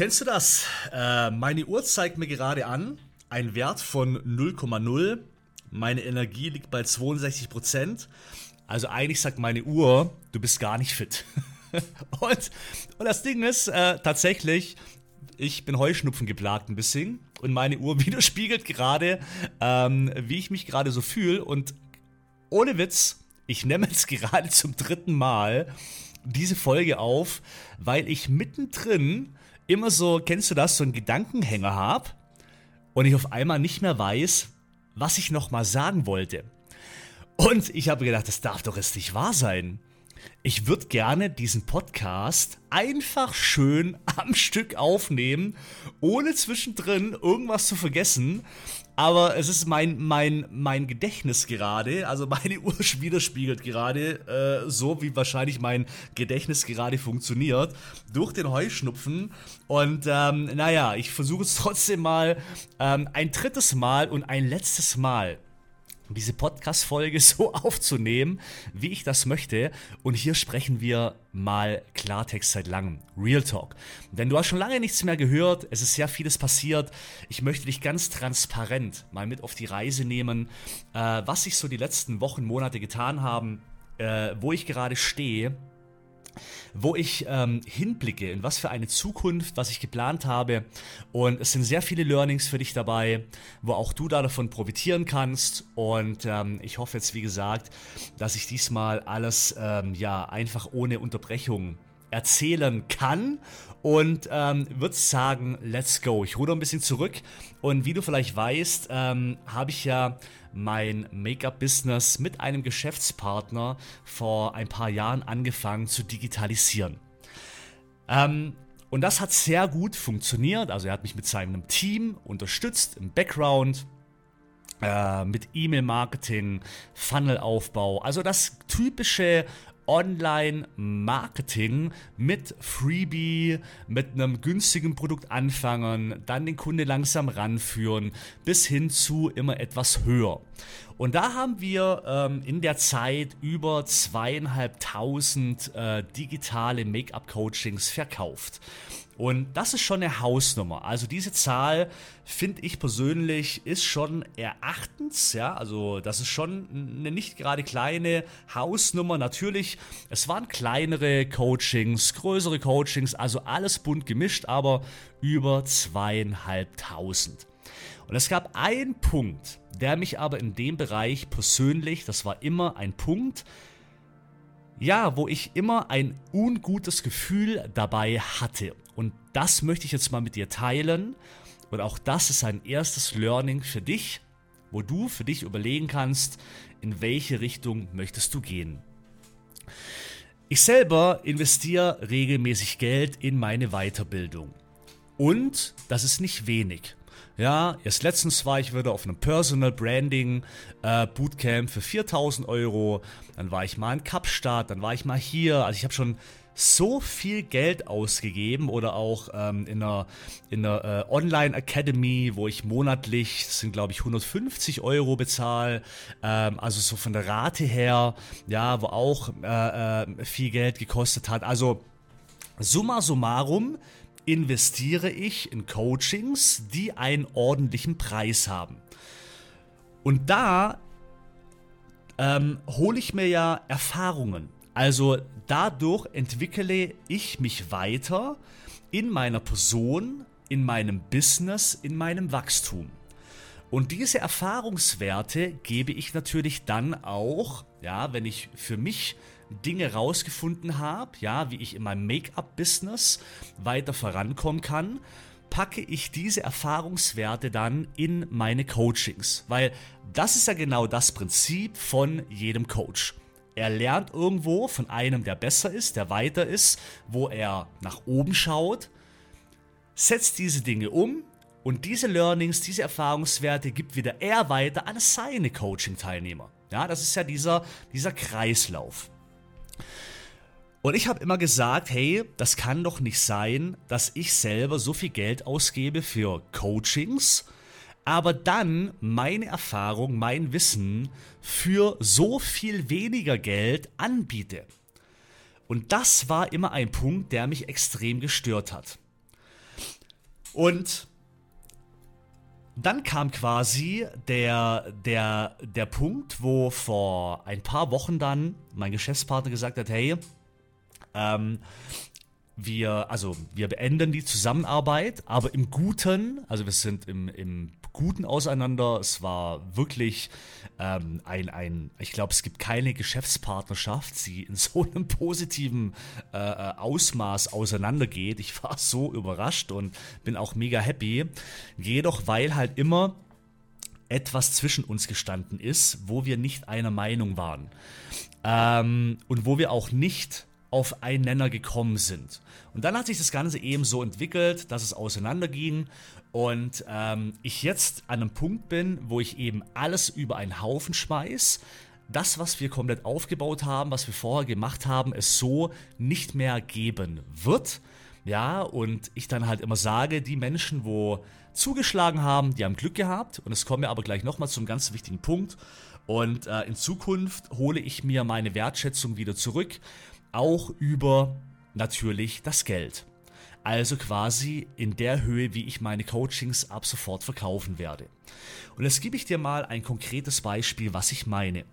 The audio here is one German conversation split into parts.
Kennst du das? Äh, meine Uhr zeigt mir gerade an, ein Wert von 0,0. Meine Energie liegt bei 62%. Also eigentlich sagt meine Uhr, du bist gar nicht fit. und, und das Ding ist äh, tatsächlich, ich bin Heuschnupfen geplagt ein bisschen und meine Uhr widerspiegelt gerade, ähm, wie ich mich gerade so fühle. Und ohne Witz, ich nehme jetzt gerade zum dritten Mal diese Folge auf, weil ich mittendrin immer so, kennst du das, so einen Gedankenhänger habe und ich auf einmal nicht mehr weiß, was ich nochmal sagen wollte. Und ich habe gedacht, das darf doch jetzt nicht wahr sein. Ich würde gerne diesen Podcast einfach schön am Stück aufnehmen, ohne zwischendrin irgendwas zu vergessen. Aber es ist mein, mein, mein Gedächtnis gerade, also meine Uhr widerspiegelt gerade, äh, so wie wahrscheinlich mein Gedächtnis gerade funktioniert, durch den Heuschnupfen. Und ähm, naja, ich versuche es trotzdem mal ähm, ein drittes Mal und ein letztes Mal diese Podcast-Folge so aufzunehmen, wie ich das möchte. Und hier sprechen wir mal Klartext seit langem. Real Talk. Denn du hast schon lange nichts mehr gehört. Es ist sehr vieles passiert. Ich möchte dich ganz transparent mal mit auf die Reise nehmen, äh, was sich so die letzten Wochen, Monate getan haben, äh, wo ich gerade stehe wo ich ähm, hinblicke, in was für eine Zukunft, was ich geplant habe. Und es sind sehr viele Learnings für dich dabei, wo auch du da davon profitieren kannst. Und ähm, ich hoffe jetzt, wie gesagt, dass ich diesmal alles ähm, ja einfach ohne Unterbrechung erzählen kann und ähm, würde sagen, let's go. Ich ruder ein bisschen zurück und wie du vielleicht weißt, ähm, habe ich ja mein Make-up-Business mit einem Geschäftspartner vor ein paar Jahren angefangen zu digitalisieren. Ähm, und das hat sehr gut funktioniert. Also er hat mich mit seinem Team unterstützt im Background. Äh, mit E-Mail-Marketing, Funnel-Aufbau, also das typische Online-Marketing mit Freebie, mit einem günstigen Produkt anfangen, dann den Kunde langsam ranführen, bis hin zu immer etwas höher. Und da haben wir ähm, in der Zeit über zweieinhalbtausend äh, digitale Make-up-Coachings verkauft. Und das ist schon eine Hausnummer. Also diese Zahl finde ich persönlich ist schon erachtens, ja, also das ist schon eine nicht gerade kleine Hausnummer. Natürlich, es waren kleinere Coachings, größere Coachings, also alles bunt gemischt, aber über zweieinhalbtausend. Und es gab einen Punkt, der mich aber in dem Bereich persönlich, das war immer ein Punkt, ja, wo ich immer ein ungutes Gefühl dabei hatte. Und das möchte ich jetzt mal mit dir teilen. Und auch das ist ein erstes Learning für dich, wo du für dich überlegen kannst, in welche Richtung möchtest du gehen. Ich selber investiere regelmäßig Geld in meine Weiterbildung. Und das ist nicht wenig. Ja, erst letztens war ich wieder auf einem Personal Branding äh, Bootcamp für 4000 Euro. Dann war ich mal in Kapstadt, dann war ich mal hier. Also ich habe schon so viel Geld ausgegeben oder auch ähm, in einer, in einer äh, Online Academy, wo ich monatlich, das sind glaube ich 150 Euro bezahle, ähm, also so von der Rate her, ja, wo auch äh, äh, viel Geld gekostet hat. Also summa summarum investiere ich in Coachings, die einen ordentlichen Preis haben. Und da ähm, hole ich mir ja Erfahrungen. Also dadurch entwickle ich mich weiter in meiner Person, in meinem Business, in meinem Wachstum. Und diese Erfahrungswerte gebe ich natürlich dann auch, ja, wenn ich für mich Dinge rausgefunden habe, ja, wie ich in meinem Make-up-Business weiter vorankommen kann, packe ich diese Erfahrungswerte dann in meine Coachings. Weil das ist ja genau das Prinzip von jedem Coach. Er lernt irgendwo von einem, der besser ist, der weiter ist, wo er nach oben schaut, setzt diese Dinge um und diese Learnings, diese Erfahrungswerte gibt wieder er weiter an seine Coaching-Teilnehmer. Ja, das ist ja dieser, dieser Kreislauf. Und ich habe immer gesagt, hey, das kann doch nicht sein, dass ich selber so viel Geld ausgebe für Coachings, aber dann meine Erfahrung, mein Wissen für so viel weniger Geld anbiete. Und das war immer ein Punkt, der mich extrem gestört hat. Und dann kam quasi der, der, der Punkt, wo vor ein paar Wochen dann mein Geschäftspartner gesagt hat, hey, ähm, wir, also wir beenden die Zusammenarbeit, aber im Guten, also wir sind im, im Guten auseinander. Es war wirklich ähm, ein, ein, ich glaube, es gibt keine Geschäftspartnerschaft, die in so einem positiven äh, äh, Ausmaß auseinandergeht. Ich war so überrascht und bin auch mega happy. Jedoch, weil halt immer etwas zwischen uns gestanden ist, wo wir nicht einer Meinung waren. Ähm, und wo wir auch nicht auf einen Nenner gekommen sind. Und dann hat sich das Ganze eben so entwickelt, dass es auseinanderging und ähm, ich jetzt an einem Punkt bin, wo ich eben alles über einen Haufen schmeiß. Das, was wir komplett aufgebaut haben, was wir vorher gemacht haben, es so nicht mehr geben wird. Ja, und ich dann halt immer sage, die Menschen, wo zugeschlagen haben, die haben Glück gehabt. Und es kommen wir aber gleich nochmal zum ganz wichtigen Punkt. Und äh, in Zukunft hole ich mir meine Wertschätzung wieder zurück, auch über natürlich das Geld. Also quasi in der Höhe, wie ich meine Coachings ab sofort verkaufen werde. Und jetzt gebe ich dir mal ein konkretes Beispiel, was ich meine.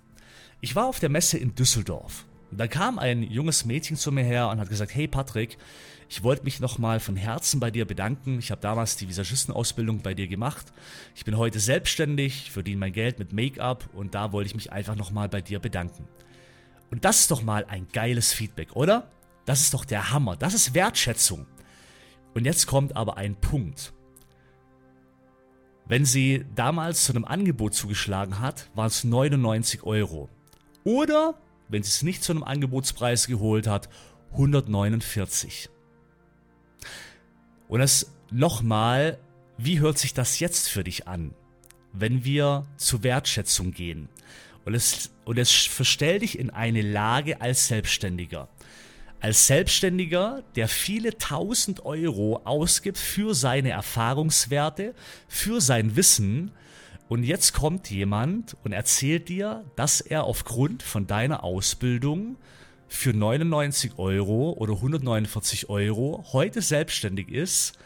Ich war auf der Messe in Düsseldorf. Da kam ein junges Mädchen zu mir her und hat gesagt, hey Patrick, ich wollte mich nochmal von Herzen bei dir bedanken. Ich habe damals die Visagistenausbildung bei dir gemacht. Ich bin heute selbstständig, verdiene mein Geld mit Make-up und da wollte ich mich einfach nochmal bei dir bedanken. Und das ist doch mal ein geiles Feedback, oder? Das ist doch der Hammer. Das ist Wertschätzung. Und jetzt kommt aber ein Punkt. Wenn sie damals zu einem Angebot zugeschlagen hat, waren es 99 Euro. Oder, wenn sie es nicht zu einem Angebotspreis geholt hat, 149. Und das nochmal, wie hört sich das jetzt für dich an, wenn wir zur Wertschätzung gehen? Und es, und es verstell dich in eine Lage als Selbstständiger. Als Selbstständiger, der viele tausend Euro ausgibt für seine Erfahrungswerte, für sein Wissen, und jetzt kommt jemand und erzählt dir, dass er aufgrund von deiner Ausbildung für 99 Euro oder 149 Euro heute selbstständig ist,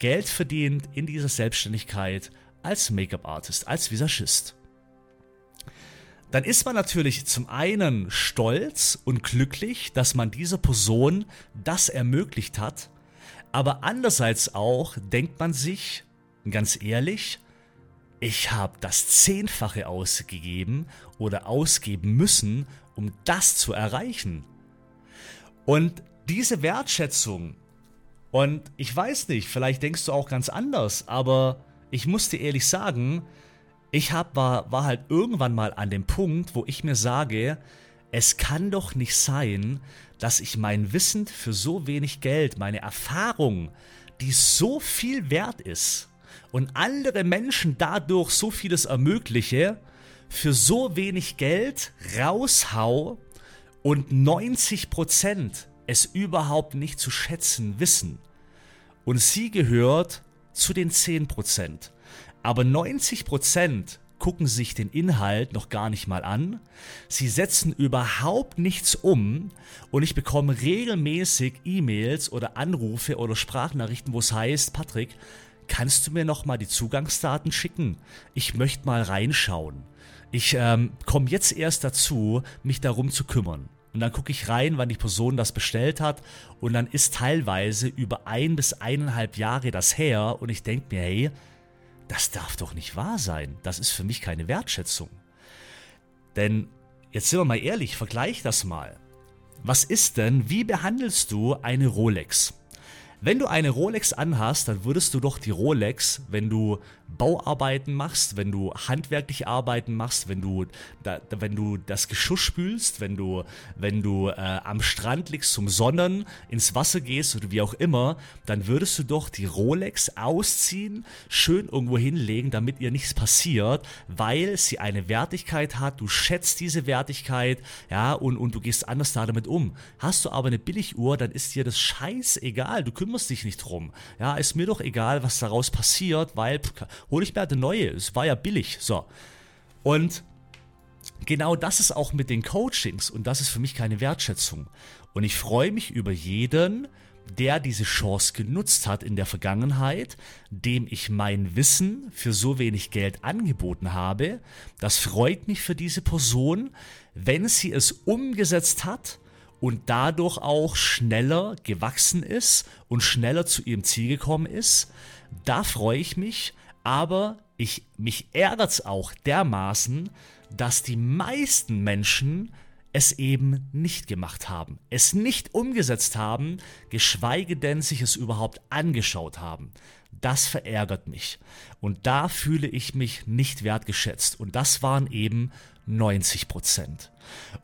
Geld verdient in dieser Selbstständigkeit als Make-up-Artist, als Visagist dann ist man natürlich zum einen stolz und glücklich, dass man dieser Person das ermöglicht hat, aber andererseits auch denkt man sich, ganz ehrlich, ich habe das Zehnfache ausgegeben oder ausgeben müssen, um das zu erreichen. Und diese Wertschätzung, und ich weiß nicht, vielleicht denkst du auch ganz anders, aber ich muss dir ehrlich sagen, ich hab, war, war halt irgendwann mal an dem Punkt, wo ich mir sage, es kann doch nicht sein, dass ich mein Wissen für so wenig Geld, meine Erfahrung, die so viel wert ist und andere Menschen dadurch so vieles ermögliche, für so wenig Geld raushau und 90% es überhaupt nicht zu schätzen wissen. Und sie gehört zu den 10%. Aber 90% gucken sich den Inhalt noch gar nicht mal an. Sie setzen überhaupt nichts um und ich bekomme regelmäßig E-Mails oder Anrufe oder Sprachnachrichten, wo es heißt, Patrick, kannst du mir noch mal die Zugangsdaten schicken? Ich möchte mal reinschauen. Ich ähm, komme jetzt erst dazu, mich darum zu kümmern. Und dann gucke ich rein, wann die Person das bestellt hat. Und dann ist teilweise über ein bis eineinhalb Jahre das her. Und ich denke mir, hey, das darf doch nicht wahr sein. Das ist für mich keine Wertschätzung. Denn, jetzt sind wir mal ehrlich, vergleich das mal. Was ist denn, wie behandelst du eine Rolex? Wenn du eine Rolex anhast, dann würdest du doch die Rolex, wenn du Bauarbeiten machst, wenn du handwerkliche Arbeiten machst, wenn du, da, wenn du das Geschuss spülst, wenn du, wenn du äh, am Strand liegst zum Sonnen, ins Wasser gehst oder wie auch immer, dann würdest du doch die Rolex ausziehen, schön irgendwo hinlegen, damit ihr nichts passiert, weil sie eine Wertigkeit hat, du schätzt diese Wertigkeit, ja, und, und du gehst anders damit um. Hast du aber eine Billiguhr, dann ist dir das scheißegal, du kümmerst dich nicht drum. Ja, ist mir doch egal, was daraus passiert, weil pff, hole ich mir halt eine neue. Es war ja billig. So. Und genau das ist auch mit den Coachings und das ist für mich keine Wertschätzung. Und ich freue mich über jeden, der diese Chance genutzt hat in der Vergangenheit, dem ich mein Wissen für so wenig Geld angeboten habe. Das freut mich für diese Person, wenn sie es umgesetzt hat und dadurch auch schneller gewachsen ist und schneller zu ihrem Ziel gekommen ist. Da freue ich mich, aber ich, mich ärgert es auch dermaßen, dass die meisten Menschen es eben nicht gemacht haben, es nicht umgesetzt haben, geschweige denn sich es überhaupt angeschaut haben. Das verärgert mich. Und da fühle ich mich nicht wertgeschätzt. Und das waren eben 90 Prozent.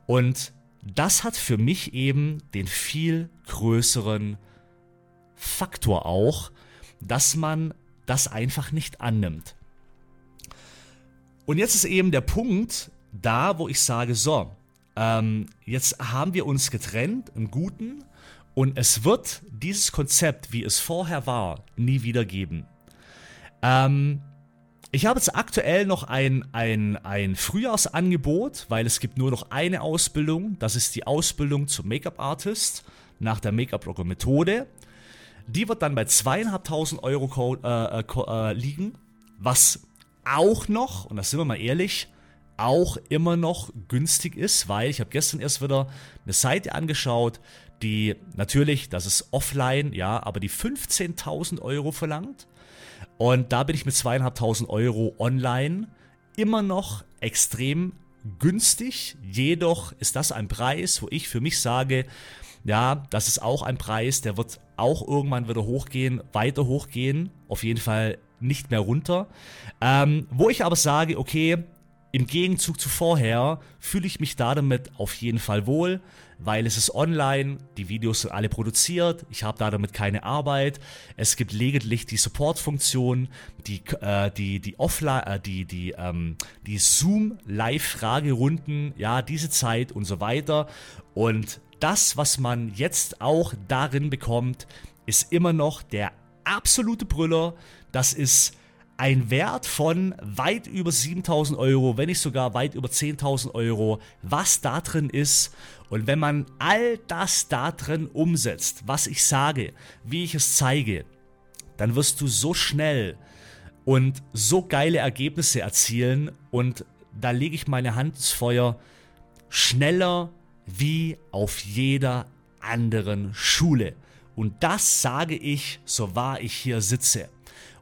Und das hat für mich eben den viel größeren Faktor auch, dass man das einfach nicht annimmt. Und jetzt ist eben der Punkt da, wo ich sage, so, ähm, jetzt haben wir uns getrennt, im Guten, und es wird dieses Konzept, wie es vorher war, nie wieder geben. Ähm, ich habe jetzt aktuell noch ein, ein, ein Frühjahrsangebot, weil es gibt nur noch eine Ausbildung. Das ist die Ausbildung zum Make-up-Artist nach der Make-up-Rocker-Methode. Die wird dann bei zweieinhalbtausend Euro äh, äh, äh, liegen, was auch noch, und da sind wir mal ehrlich, auch immer noch günstig ist, weil ich habe gestern erst wieder eine Seite angeschaut, die natürlich, das ist offline, ja, aber die 15.000 Euro verlangt. Und da bin ich mit zweieinhalbtausend Euro online immer noch extrem günstig. Jedoch ist das ein Preis, wo ich für mich sage, ja, das ist auch ein Preis, der wird auch irgendwann wieder hochgehen, weiter hochgehen, auf jeden Fall nicht mehr runter. Ähm, wo ich aber sage, okay, im Gegenzug zu vorher fühle ich mich da damit auf jeden Fall wohl, weil es ist online, die Videos sind alle produziert, ich habe da damit keine Arbeit. Es gibt lediglich die Support-Funktion, die, äh, die, die Offline, äh, die, die, ähm, die Zoom-Live-Fragerunden, ja, diese Zeit und so weiter. Und das, was man jetzt auch darin bekommt, ist immer noch der absolute Brüller. Das ist ein Wert von weit über 7000 Euro, wenn nicht sogar weit über 10.000 Euro, was da drin ist. Und wenn man all das da drin umsetzt, was ich sage, wie ich es zeige, dann wirst du so schnell und so geile Ergebnisse erzielen. Und da lege ich meine Hand ins Feuer, schneller wie auf jeder anderen Schule. Und das sage ich, so wahr ich hier sitze.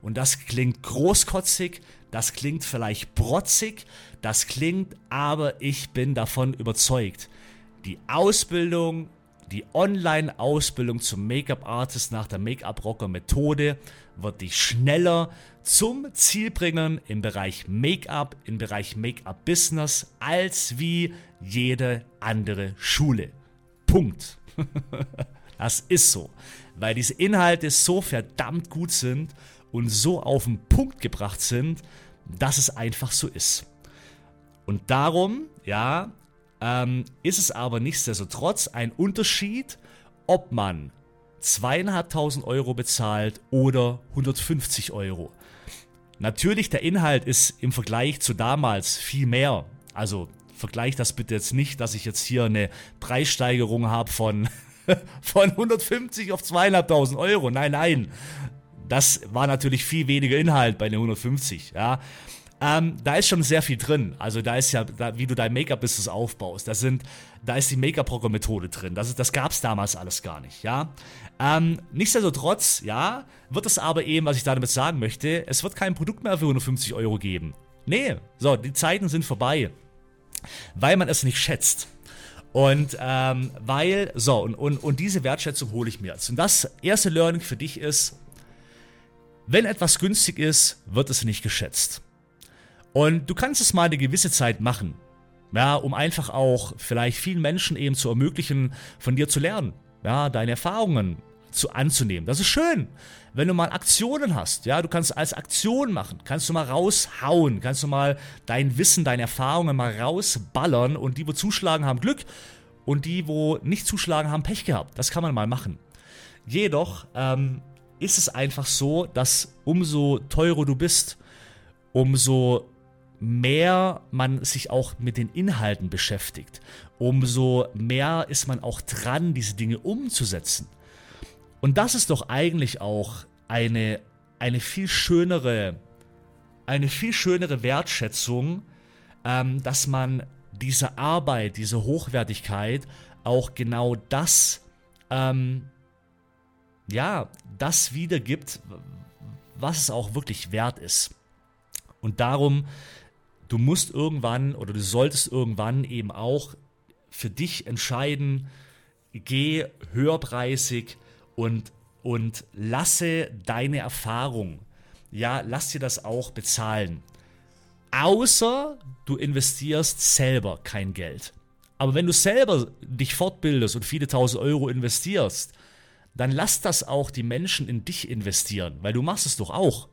Und das klingt großkotzig, das klingt vielleicht protzig, das klingt, aber ich bin davon überzeugt. Die Ausbildung, die Online-Ausbildung zum Make-up-Artist nach der Make-up-Rocker-Methode wird dich schneller zum Ziel bringen im Bereich Make-up, im Bereich Make-up-Business als wie jede andere Schule. Punkt. das ist so, weil diese Inhalte so verdammt gut sind und so auf den Punkt gebracht sind, dass es einfach so ist. Und darum, ja, ähm, ist es aber nichtsdestotrotz ein Unterschied, ob man zweieinhalbtausend Euro bezahlt oder 150 Euro. Natürlich, der Inhalt ist im Vergleich zu damals viel mehr. Also vergleich das bitte jetzt nicht, dass ich jetzt hier eine Preissteigerung habe von, von 150 auf zweieinhalbtausend Euro. Nein, nein. Das war natürlich viel weniger Inhalt bei den 150, ja. Ähm, da ist schon sehr viel drin. Also da ist ja, da, wie du dein Make-up-Business aufbaust. Da sind, da ist die Make-up-Programm-Methode drin. Das, das gab es damals alles gar nicht, ja. Ähm, nichtsdestotrotz, ja, wird es aber eben, was ich damit sagen möchte, es wird kein Produkt mehr für 150 Euro geben. Nee, so, die Zeiten sind vorbei. Weil man es nicht schätzt. Und ähm, weil, so, und, und, und diese Wertschätzung hole ich mir jetzt. Und das erste Learning für dich ist, wenn etwas günstig ist, wird es nicht geschätzt. Und du kannst es mal eine gewisse Zeit machen. Ja, um einfach auch vielleicht vielen Menschen eben zu ermöglichen, von dir zu lernen. Ja, deine Erfahrungen zu anzunehmen. Das ist schön. Wenn du mal Aktionen hast, ja, du kannst als Aktion machen, kannst du mal raushauen, kannst du mal dein Wissen, deine Erfahrungen mal rausballern und die, wo zuschlagen, haben Glück und die, wo nicht zuschlagen, haben Pech gehabt. Das kann man mal machen. Jedoch ähm, ist es einfach so, dass umso teurer du bist, umso mehr man sich auch mit den Inhalten beschäftigt, umso mehr ist man auch dran, diese Dinge umzusetzen. Und das ist doch eigentlich auch eine, eine viel schönere, eine viel schönere Wertschätzung, ähm, dass man diese Arbeit, diese Hochwertigkeit auch genau das, ähm, ja, das wiedergibt, was es auch wirklich wert ist. Und darum, du musst irgendwann oder du solltest irgendwann eben auch für dich entscheiden, geh höherpreisig und, und lasse deine Erfahrung, ja, lass dir das auch bezahlen. Außer du investierst selber kein Geld. Aber wenn du selber dich fortbildest und viele tausend Euro investierst, dann lass das auch die Menschen in dich investieren, weil du machst es doch auch.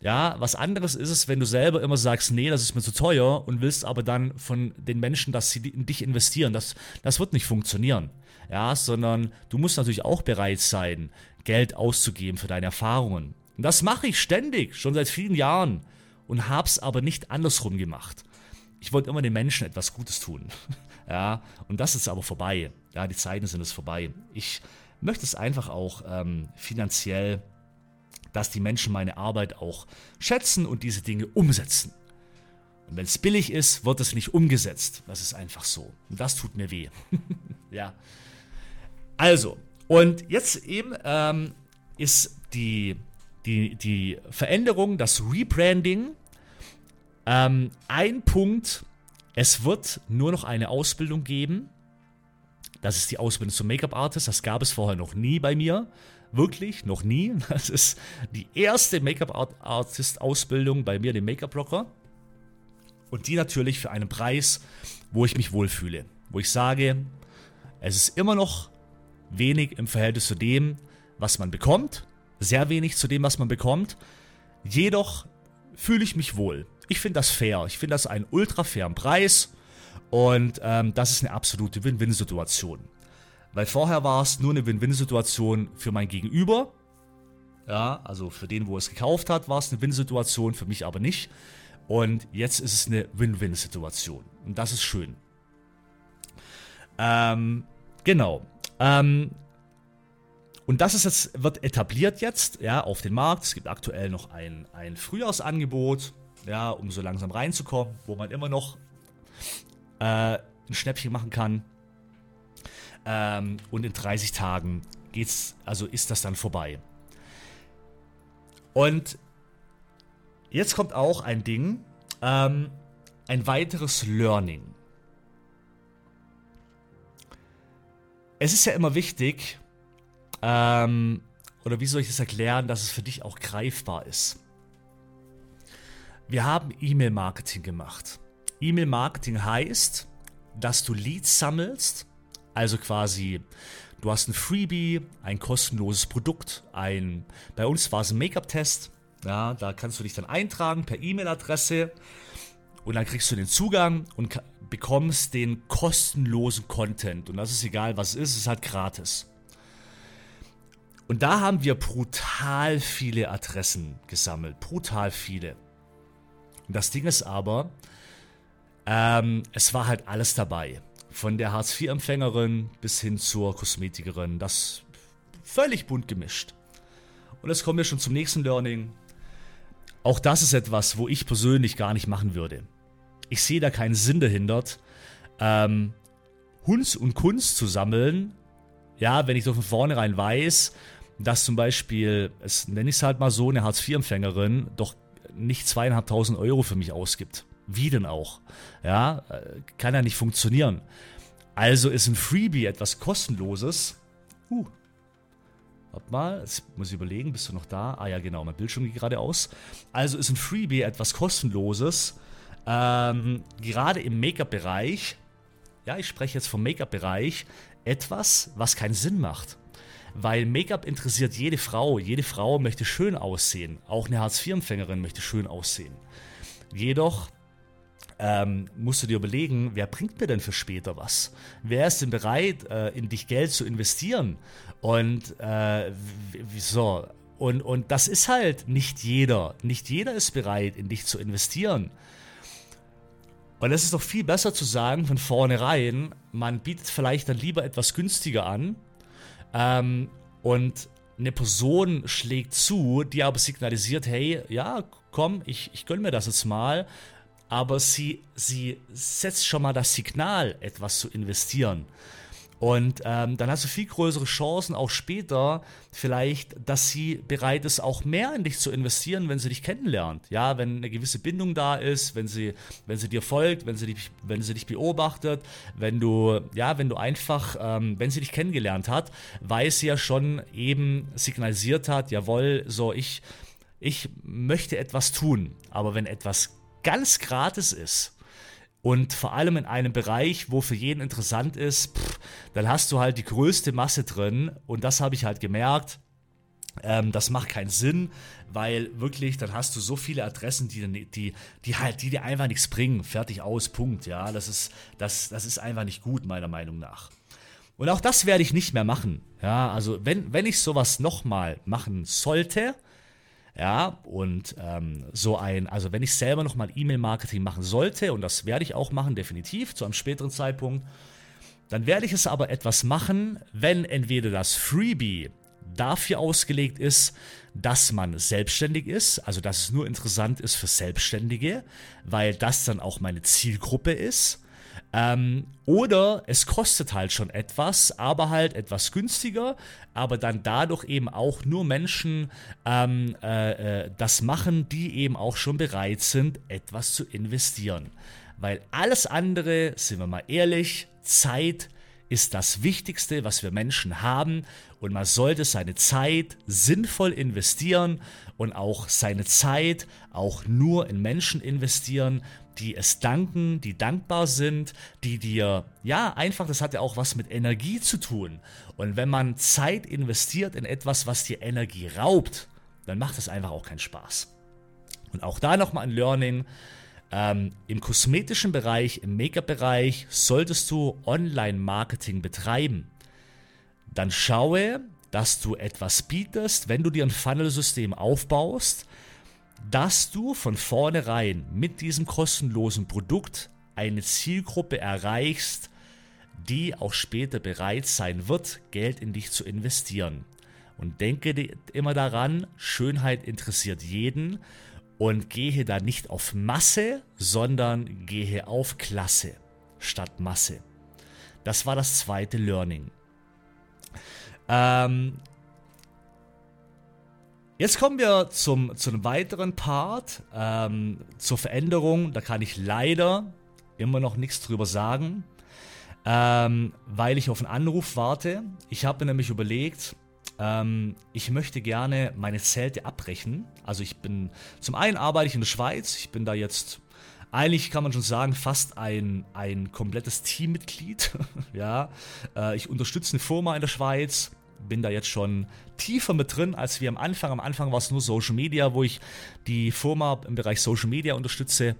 Ja, was anderes ist es, wenn du selber immer sagst, nee, das ist mir zu teuer und willst aber dann von den Menschen, dass sie in dich investieren. Das, das wird nicht funktionieren. Ja, sondern du musst natürlich auch bereit sein, Geld auszugeben für deine Erfahrungen. Und das mache ich ständig, schon seit vielen Jahren und hab's aber nicht andersrum gemacht. Ich wollte immer den Menschen etwas Gutes tun. Ja, und das ist aber vorbei. Ja, die Zeiten sind es vorbei. Ich möchte es einfach auch ähm, finanziell, dass die Menschen meine Arbeit auch schätzen und diese Dinge umsetzen. Und wenn es billig ist, wird es nicht umgesetzt. Das ist einfach so. Und das tut mir weh. ja. Also, und jetzt eben ähm, ist die, die, die Veränderung, das Rebranding ähm, ein Punkt, es wird nur noch eine Ausbildung geben. Das ist die Ausbildung zum Make-up-Artist. Das gab es vorher noch nie bei mir. Wirklich, noch nie. Das ist die erste Make-up-Artist-Ausbildung bei mir, dem Make-up-Blocker. Und die natürlich für einen Preis, wo ich mich wohlfühle. Wo ich sage, es ist immer noch wenig im Verhältnis zu dem, was man bekommt. Sehr wenig zu dem, was man bekommt. Jedoch fühle ich mich wohl. Ich finde das fair. Ich finde das einen ultra fairen Preis. Und ähm, das ist eine absolute Win-Win-Situation. Weil vorher war es nur eine Win-Win-Situation für mein Gegenüber. Ja, also für den, wo es gekauft hat, war es eine Win-Situation, für mich aber nicht. Und jetzt ist es eine Win-Win-Situation. Und das ist schön. Ähm, genau. Ähm, und das ist jetzt, wird etabliert jetzt, ja, auf den Markt. Es gibt aktuell noch ein, ein Frühjahrsangebot ja, um so langsam reinzukommen, wo man immer noch äh, ein Schnäppchen machen kann. Ähm, und in 30 Tagen geht's, also ist das dann vorbei. Und jetzt kommt auch ein Ding, ähm, ein weiteres Learning. Es ist ja immer wichtig, ähm, oder wie soll ich das erklären, dass es für dich auch greifbar ist. Wir haben E-Mail-Marketing gemacht. E-Mail-Marketing heißt, dass du Leads sammelst, also quasi du hast ein Freebie, ein kostenloses Produkt, ein bei uns war es ein Make-up-Test, ja, da kannst du dich dann eintragen per E-Mail-Adresse und dann kriegst du den Zugang und bekommst den kostenlosen Content und das ist egal, was es ist, es ist halt gratis. Und da haben wir brutal viele Adressen gesammelt, brutal viele. Das Ding ist aber, ähm, es war halt alles dabei. Von der Hartz-IV-Empfängerin bis hin zur Kosmetikerin. Das völlig bunt gemischt. Und jetzt kommen wir schon zum nächsten Learning. Auch das ist etwas, wo ich persönlich gar nicht machen würde. Ich sehe da keinen Sinn dahinter, ähm, Hunds und Kunst zu sammeln. Ja, wenn ich doch von vornherein weiß, dass zum Beispiel, es nenne ich es halt mal so, eine Hartz-IV-Empfängerin doch nicht zweieinhalbtausend Euro für mich ausgibt. Wie denn auch? Ja, äh, kann ja nicht funktionieren. Also ist ein Freebie etwas kostenloses. Uh. Warte mal, jetzt muss ich überlegen, bist du noch da? Ah ja, genau, mein Bildschirm geht gerade aus. Also ist ein Freebie etwas kostenloses. Ähm, gerade im Make-up-Bereich, ja, ich spreche jetzt vom Make-up-Bereich, etwas, was keinen Sinn macht weil Make-up interessiert jede Frau. Jede Frau möchte schön aussehen. Auch eine Hartz-IV-Empfängerin möchte schön aussehen. Jedoch ähm, musst du dir überlegen, wer bringt mir denn für später was? Wer ist denn bereit, äh, in dich Geld zu investieren? Und äh, wieso? Und, und das ist halt nicht jeder. Nicht jeder ist bereit, in dich zu investieren. Und es ist doch viel besser zu sagen von vornherein, man bietet vielleicht dann lieber etwas günstiger an, ähm, und eine Person schlägt zu, die aber signalisiert, hey, ja, komm, ich, ich gönne mir das jetzt mal, aber sie, sie setzt schon mal das Signal, etwas zu investieren. Und ähm, dann hast du viel größere Chancen, auch später vielleicht, dass sie bereit ist, auch mehr in dich zu investieren, wenn sie dich kennenlernt. Ja, wenn eine gewisse Bindung da ist, wenn sie, wenn sie dir folgt, wenn sie dich, wenn sie dich beobachtet, wenn du, ja, wenn du einfach, ähm, wenn sie dich kennengelernt hat, weil sie ja schon eben signalisiert hat, jawohl, so ich, ich möchte etwas tun. Aber wenn etwas ganz gratis ist, und vor allem in einem Bereich, wo für jeden interessant ist, pff, dann hast du halt die größte Masse drin. Und das habe ich halt gemerkt. Ähm, das macht keinen Sinn, weil wirklich, dann hast du so viele Adressen, die, die, die halt, die dir einfach nichts bringen. Fertig aus, Punkt. Ja, das ist, das, das ist einfach nicht gut, meiner Meinung nach. Und auch das werde ich nicht mehr machen. Ja, also wenn, wenn ich sowas nochmal machen sollte, ja, und ähm, so ein, also wenn ich selber nochmal E-Mail-Marketing machen sollte, und das werde ich auch machen, definitiv, zu einem späteren Zeitpunkt, dann werde ich es aber etwas machen, wenn entweder das Freebie dafür ausgelegt ist, dass man selbstständig ist, also dass es nur interessant ist für Selbstständige, weil das dann auch meine Zielgruppe ist ähm, oder es kostet halt schon etwas, aber halt etwas günstiger, aber dann dadurch eben auch nur Menschen ähm, äh, äh, das machen, die eben auch schon bereit sind, etwas zu investieren. Weil alles andere, sind wir mal ehrlich, Zeit ist das Wichtigste, was wir Menschen haben und man sollte seine Zeit sinnvoll investieren und auch seine Zeit auch nur in Menschen investieren, die es danken, die dankbar sind, die dir, ja, einfach, das hat ja auch was mit Energie zu tun. Und wenn man Zeit investiert in etwas, was dir Energie raubt, dann macht es einfach auch keinen Spaß. Und auch da nochmal ein Learning. Ähm, Im kosmetischen Bereich, im Make-up-Bereich solltest du Online-Marketing betreiben. Dann schaue, dass du etwas bietest, wenn du dir ein Funnel-System aufbaust, dass du von vornherein mit diesem kostenlosen Produkt eine Zielgruppe erreichst, die auch später bereit sein wird, Geld in dich zu investieren. Und denke immer daran, Schönheit interessiert jeden und gehe da nicht auf Masse, sondern gehe auf Klasse statt Masse. Das war das zweite Learning. Ähm, Jetzt kommen wir zum, zu einem weiteren Part, ähm, zur Veränderung. Da kann ich leider immer noch nichts drüber sagen, ähm, weil ich auf einen Anruf warte. Ich habe mir nämlich überlegt, ähm, ich möchte gerne meine Zelte abbrechen. Also ich bin, zum einen arbeite ich in der Schweiz. Ich bin da jetzt eigentlich kann man schon sagen, fast ein, ein komplettes Teammitglied. ja, äh, ich unterstütze eine Firma in der Schweiz, bin da jetzt schon tiefer mit drin, als wir am Anfang. Am Anfang war es nur Social Media, wo ich die Firma im Bereich Social Media unterstütze.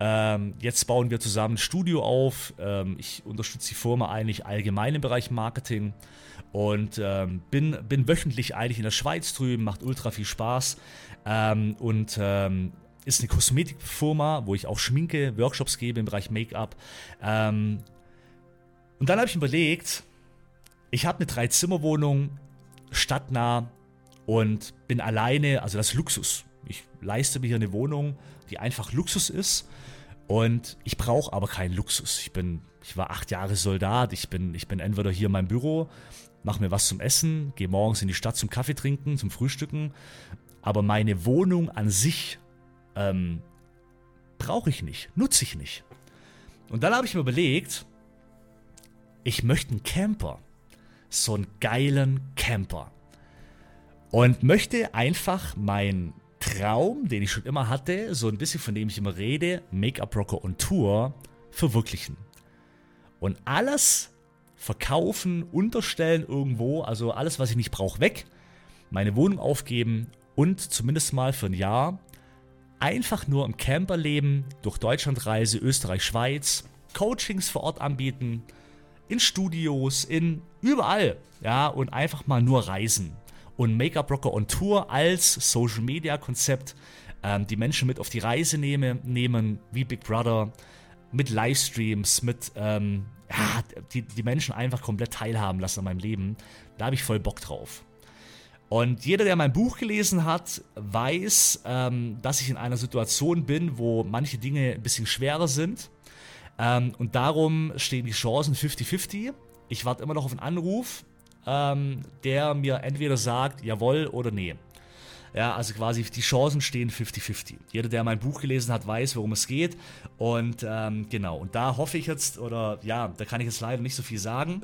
Ähm, jetzt bauen wir zusammen ein Studio auf. Ähm, ich unterstütze die Firma eigentlich allgemein im Bereich Marketing und ähm, bin, bin wöchentlich eigentlich in der Schweiz drüben, macht ultra viel Spaß ähm, und ähm, ist eine Kosmetikfirma, wo ich auch Schminke, Workshops gebe im Bereich Make-up. Ähm, und dann habe ich überlegt, ich habe eine Drei-Zimmer-Wohnung, stadtnah und bin alleine, also das ist Luxus. Ich leiste mir hier eine Wohnung, die einfach Luxus ist und ich brauche aber keinen Luxus. Ich bin, ich war acht Jahre Soldat, ich bin, ich bin entweder hier in meinem Büro, mache mir was zum Essen, gehe morgens in die Stadt zum Kaffee trinken, zum Frühstücken, aber meine Wohnung an sich ähm, brauche ich nicht, nutze ich nicht. Und dann habe ich mir überlegt, ich möchte einen Camper so einen geilen Camper. Und möchte einfach meinen Traum, den ich schon immer hatte, so ein bisschen von dem ich immer rede, Make-up Rocker on Tour, verwirklichen. Und alles verkaufen, unterstellen irgendwo, also alles, was ich nicht brauche, weg, meine Wohnung aufgeben und zumindest mal für ein Jahr einfach nur im Camper leben, durch Deutschland reise, Österreich, Schweiz, Coachings vor Ort anbieten, in Studios, in überall, ja, und einfach mal nur reisen. Und Make-up Rocker on Tour als Social Media Konzept ähm, die Menschen mit auf die Reise nehme, nehmen, wie Big Brother, mit Livestreams, mit, ähm, ja, die, die Menschen einfach komplett teilhaben lassen an meinem Leben. Da habe ich voll Bock drauf. Und jeder, der mein Buch gelesen hat, weiß, ähm, dass ich in einer Situation bin, wo manche Dinge ein bisschen schwerer sind. Ähm, und darum stehen die Chancen 50-50. Ich warte immer noch auf einen Anruf, ähm, der mir entweder sagt, jawohl oder nee. Ja, also quasi die Chancen stehen 50-50. Jeder, der mein Buch gelesen hat, weiß, worum es geht. Und ähm, genau, und da hoffe ich jetzt, oder ja, da kann ich jetzt leider nicht so viel sagen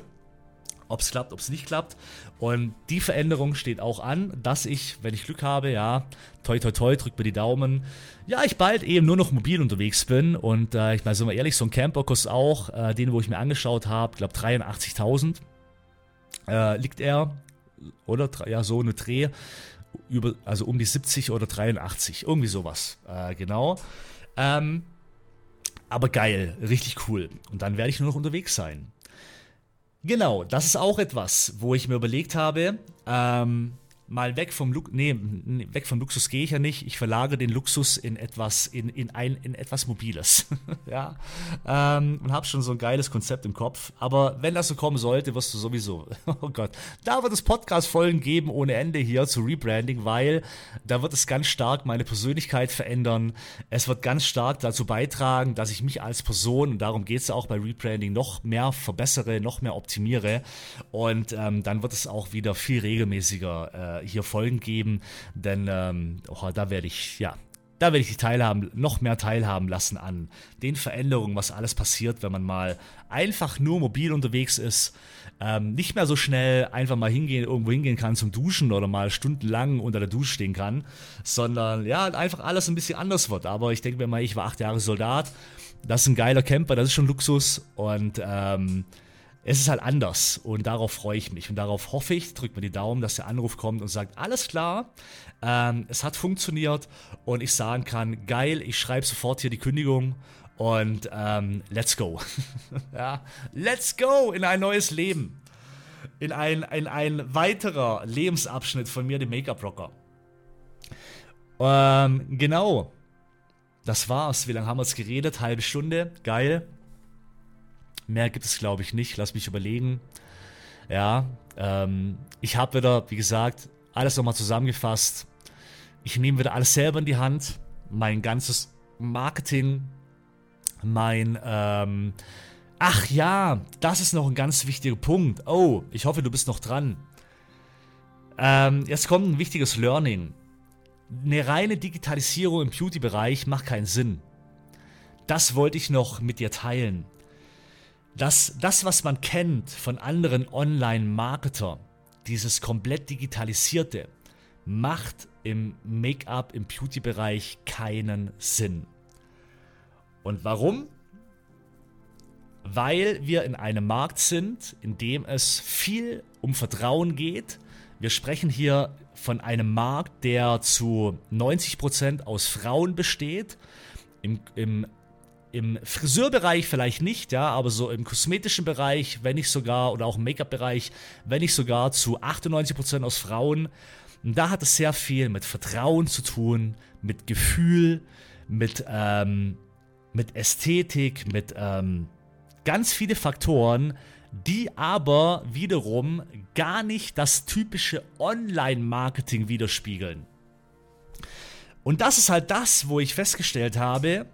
ob es klappt, ob es nicht klappt. Und die Veränderung steht auch an, dass ich, wenn ich Glück habe, ja, toi toi toi, drück mir die Daumen, ja, ich bald eben nur noch mobil unterwegs bin. Und äh, ich meine, sind wir ehrlich, so ein Camper kostet auch, äh, den, wo ich mir angeschaut habe, glaube 83.000 äh, liegt er, oder? Ja, so eine Dreh, über, also um die 70 oder 83, irgendwie sowas, äh, genau. Ähm, aber geil, richtig cool. Und dann werde ich nur noch unterwegs sein. Genau, das ist auch etwas, wo ich mir überlegt habe, ähm, mal weg vom Luxus, nee, weg vom Luxus gehe ich ja nicht. Ich verlagere den Luxus in etwas, in, in ein, in etwas Mobiles. ja. Ähm, und habe schon so ein geiles Konzept im Kopf. Aber wenn das so kommen sollte, wirst du sowieso, oh Gott, da wird es Podcast-Folgen geben ohne Ende hier zu Rebranding, weil da wird es ganz stark meine Persönlichkeit verändern. Es wird ganz stark dazu beitragen, dass ich mich als Person, und darum geht es auch bei Rebranding, noch mehr verbessere, noch mehr optimiere. Und ähm, dann wird es auch wieder viel regelmäßiger äh, hier Folgen geben, denn ähm, oh, da werde ich, ja, da werde ich die teilhaben, noch mehr teilhaben lassen an den Veränderungen, was alles passiert, wenn man mal einfach nur mobil unterwegs ist, ähm, nicht mehr so schnell einfach mal hingehen, irgendwo hingehen kann zum Duschen oder mal stundenlang unter der Dusche stehen kann, sondern ja, einfach alles ein bisschen anders wird. Aber ich denke mir mal, ich war acht Jahre Soldat, das ist ein geiler Camper, das ist schon Luxus. Und ähm, es ist halt anders und darauf freue ich mich und darauf hoffe ich, drückt mir die Daumen, dass der Anruf kommt und sagt, alles klar, ähm, es hat funktioniert und ich sagen kann, geil, ich schreibe sofort hier die Kündigung und ähm, let's go. ja, let's go in ein neues Leben. In ein, in ein weiterer Lebensabschnitt von mir, dem Make-up-Rocker. Ähm, genau. Das war's. Wie lange haben wir es geredet? Halbe Stunde. Geil. Mehr gibt es, glaube ich, nicht. Lass mich überlegen. Ja, ähm, ich habe wieder, wie gesagt, alles nochmal zusammengefasst. Ich nehme wieder alles selber in die Hand. Mein ganzes Marketing, mein, ähm, ach ja, das ist noch ein ganz wichtiger Punkt. Oh, ich hoffe, du bist noch dran. Ähm, jetzt kommt ein wichtiges Learning. Eine reine Digitalisierung im Beauty-Bereich macht keinen Sinn. Das wollte ich noch mit dir teilen dass das, was man kennt von anderen Online-Marketer, dieses komplett digitalisierte, macht im Make-up, im Beauty-Bereich keinen Sinn. Und warum? Weil wir in einem Markt sind, in dem es viel um Vertrauen geht. Wir sprechen hier von einem Markt, der zu 90% aus Frauen besteht. Im, im im Friseurbereich vielleicht nicht, ja, aber so im kosmetischen Bereich, wenn nicht sogar, oder auch im Make-up-Bereich, wenn nicht sogar zu 98% aus Frauen. Da hat es sehr viel mit Vertrauen zu tun, mit Gefühl, mit, ähm, mit Ästhetik, mit ähm, ganz viele Faktoren, die aber wiederum gar nicht das typische Online-Marketing widerspiegeln. Und das ist halt das, wo ich festgestellt habe,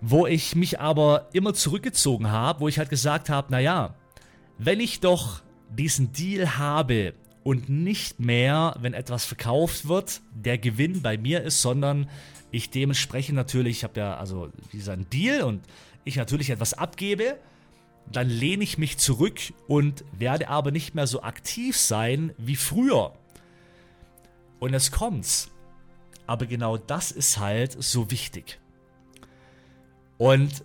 wo ich mich aber immer zurückgezogen habe, wo ich halt gesagt habe, naja, wenn ich doch diesen Deal habe und nicht mehr, wenn etwas verkauft wird, der Gewinn bei mir ist, sondern ich dementsprechend natürlich, ich habe ja also diesen Deal und ich natürlich etwas abgebe, dann lehne ich mich zurück und werde aber nicht mehr so aktiv sein wie früher. Und es kommt's. Aber genau das ist halt so wichtig. Und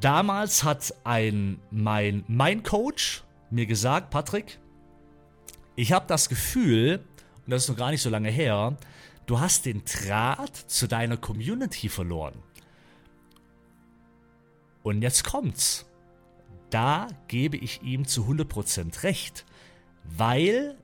damals hat ein mein mein Coach mir gesagt, Patrick, ich habe das Gefühl, und das ist noch gar nicht so lange her, du hast den Draht zu deiner Community verloren. Und jetzt kommt's. Da gebe ich ihm zu 100% recht, weil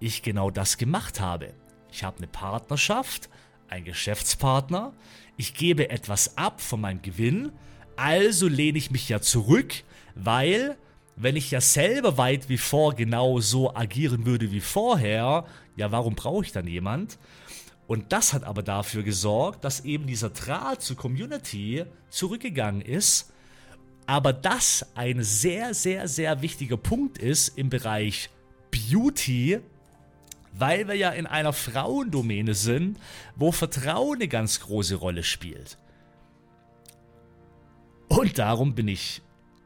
ich genau das gemacht habe. Ich habe eine Partnerschaft, einen Geschäftspartner, ich gebe etwas ab von meinem Gewinn, also lehne ich mich ja zurück, weil wenn ich ja selber weit wie vor genau so agieren würde wie vorher, ja, warum brauche ich dann jemand? Und das hat aber dafür gesorgt, dass eben dieser Draht zur Community zurückgegangen ist. Aber das ein sehr, sehr, sehr wichtiger Punkt ist im Bereich Beauty, weil wir ja in einer Frauendomäne sind, wo Vertrauen eine ganz große Rolle spielt. Und darum bin ich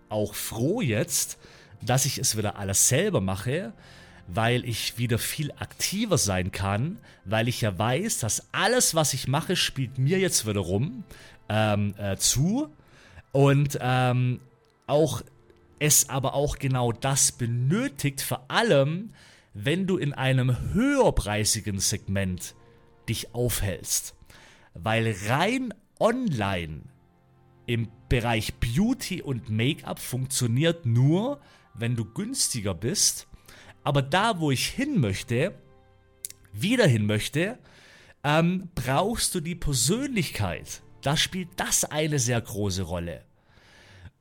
auch froh jetzt, dass ich es wieder alles selber mache, weil ich wieder viel aktiver sein kann, weil ich ja weiß, dass alles, was ich mache, spielt mir jetzt wiederum ähm, äh, zu und ähm, auch es aber auch genau das benötigt, vor allem wenn du in einem höherpreisigen Segment dich aufhältst. Weil rein online im Bereich Beauty und Make-up funktioniert nur, wenn du günstiger bist. Aber da, wo ich hin möchte, wieder hin möchte, ähm, brauchst du die Persönlichkeit. Da spielt das eine sehr große Rolle.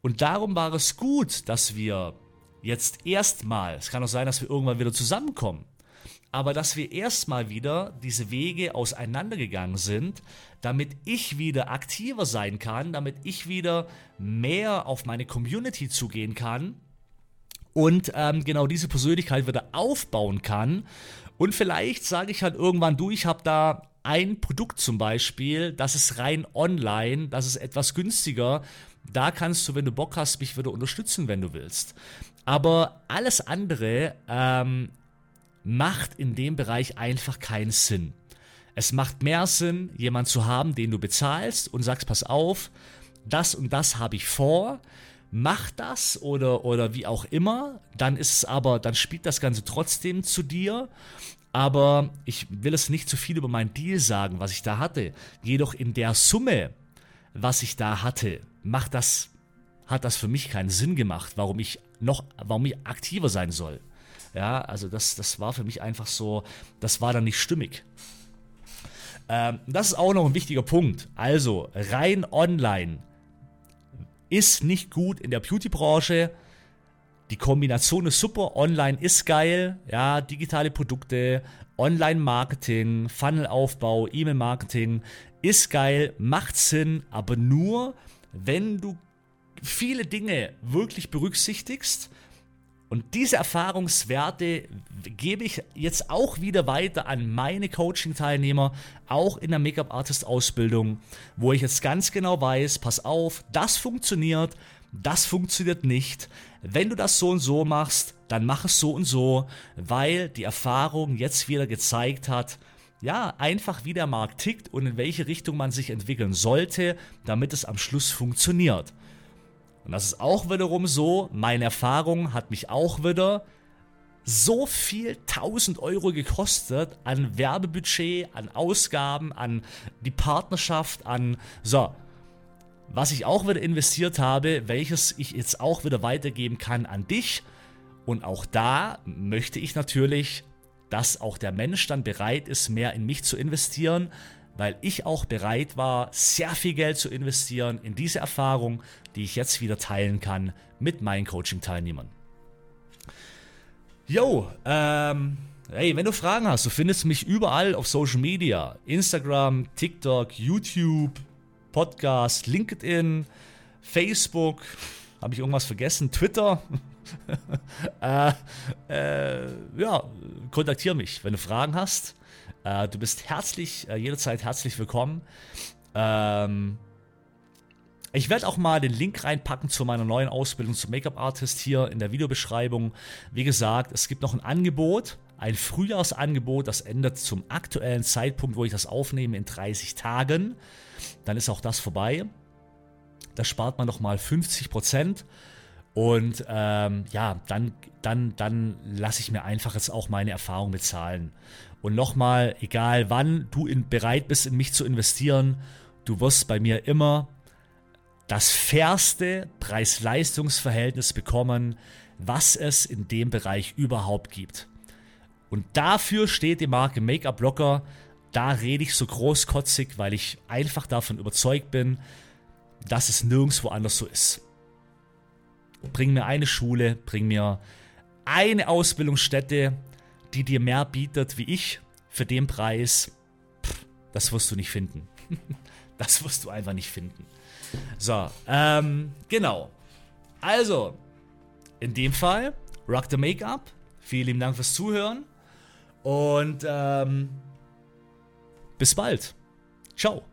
Und darum war es gut, dass wir jetzt erstmal, es kann auch sein, dass wir irgendwann wieder zusammenkommen, aber dass wir erstmal wieder diese Wege auseinandergegangen sind, damit ich wieder aktiver sein kann, damit ich wieder mehr auf meine Community zugehen kann und ähm, genau diese Persönlichkeit wieder aufbauen kann. Und vielleicht sage ich halt irgendwann, du, ich habe da ein Produkt zum Beispiel, das ist rein online, das ist etwas günstiger. Da kannst du, wenn du Bock hast, mich wieder unterstützen, wenn du willst. Aber alles andere ähm, macht in dem Bereich einfach keinen Sinn. Es macht mehr Sinn, jemanden zu haben, den du bezahlst und sagst, pass auf, das und das habe ich vor, mach das oder, oder wie auch immer, dann ist es aber, dann spielt das Ganze trotzdem zu dir. Aber ich will es nicht zu viel über meinen Deal sagen, was ich da hatte. Jedoch in der Summe, was ich da hatte, macht das, hat das für mich keinen Sinn gemacht, warum ich noch, warum ich aktiver sein soll. Ja, also das, das war für mich einfach so, das war dann nicht stimmig. Ähm, das ist auch noch ein wichtiger Punkt. Also, rein online ist nicht gut in der Beauty-Branche. Die Kombination ist super, online ist geil, ja, digitale Produkte, Online-Marketing, Funnel-Aufbau, E-Mail-Marketing ist geil, macht Sinn, aber nur, wenn du viele Dinge wirklich berücksichtigst. Und diese Erfahrungswerte gebe ich jetzt auch wieder weiter an meine Coaching-Teilnehmer, auch in der Make-up-Artist-Ausbildung, wo ich jetzt ganz genau weiß, pass auf, das funktioniert, das funktioniert nicht. Wenn du das so und so machst, dann mach es so und so, weil die Erfahrung jetzt wieder gezeigt hat, ja, einfach wie der Markt tickt und in welche Richtung man sich entwickeln sollte, damit es am Schluss funktioniert. Und das ist auch wiederum so, meine Erfahrung hat mich auch wieder so viel 1000 Euro gekostet an Werbebudget, an Ausgaben, an die Partnerschaft, an so. Was ich auch wieder investiert habe, welches ich jetzt auch wieder weitergeben kann an dich. Und auch da möchte ich natürlich, dass auch der Mensch dann bereit ist, mehr in mich zu investieren, weil ich auch bereit war, sehr viel Geld zu investieren in diese Erfahrung, die ich jetzt wieder teilen kann mit meinen Coaching-Teilnehmern. Yo, ähm, hey, wenn du Fragen hast, du findest mich überall auf Social Media: Instagram, TikTok, YouTube, Podcast, LinkedIn, Facebook. Habe ich irgendwas vergessen? Twitter? äh, äh, ja, kontaktiere mich, wenn du Fragen hast. Äh, du bist herzlich, äh, jederzeit herzlich willkommen. Ähm, ich werde auch mal den Link reinpacken zu meiner neuen Ausbildung zum Make-up-Artist hier in der Videobeschreibung. Wie gesagt, es gibt noch ein Angebot, ein Frühjahrsangebot, das endet zum aktuellen Zeitpunkt, wo ich das aufnehme, in 30 Tagen. Dann ist auch das vorbei. Da spart man nochmal 50 Prozent. Und ähm, ja, dann, dann, dann lasse ich mir einfach jetzt auch meine Erfahrung bezahlen. Und nochmal, egal wann du in, bereit bist, in mich zu investieren, du wirst bei mir immer das fairste Preis-Leistungs-Verhältnis bekommen, was es in dem Bereich überhaupt gibt. Und dafür steht die Marke Make-up Blocker. Da rede ich so großkotzig, weil ich einfach davon überzeugt bin, dass es nirgendwo anders so ist. bring mir eine Schule, bring mir eine Ausbildungsstätte, die dir mehr bietet wie ich für den Preis. Pff, das wirst du nicht finden. das wirst du einfach nicht finden. So, ähm, genau. Also, in dem Fall, Rock the Make-up. Vielen lieben Dank fürs Zuhören. Und ähm, bis bald. Ciao.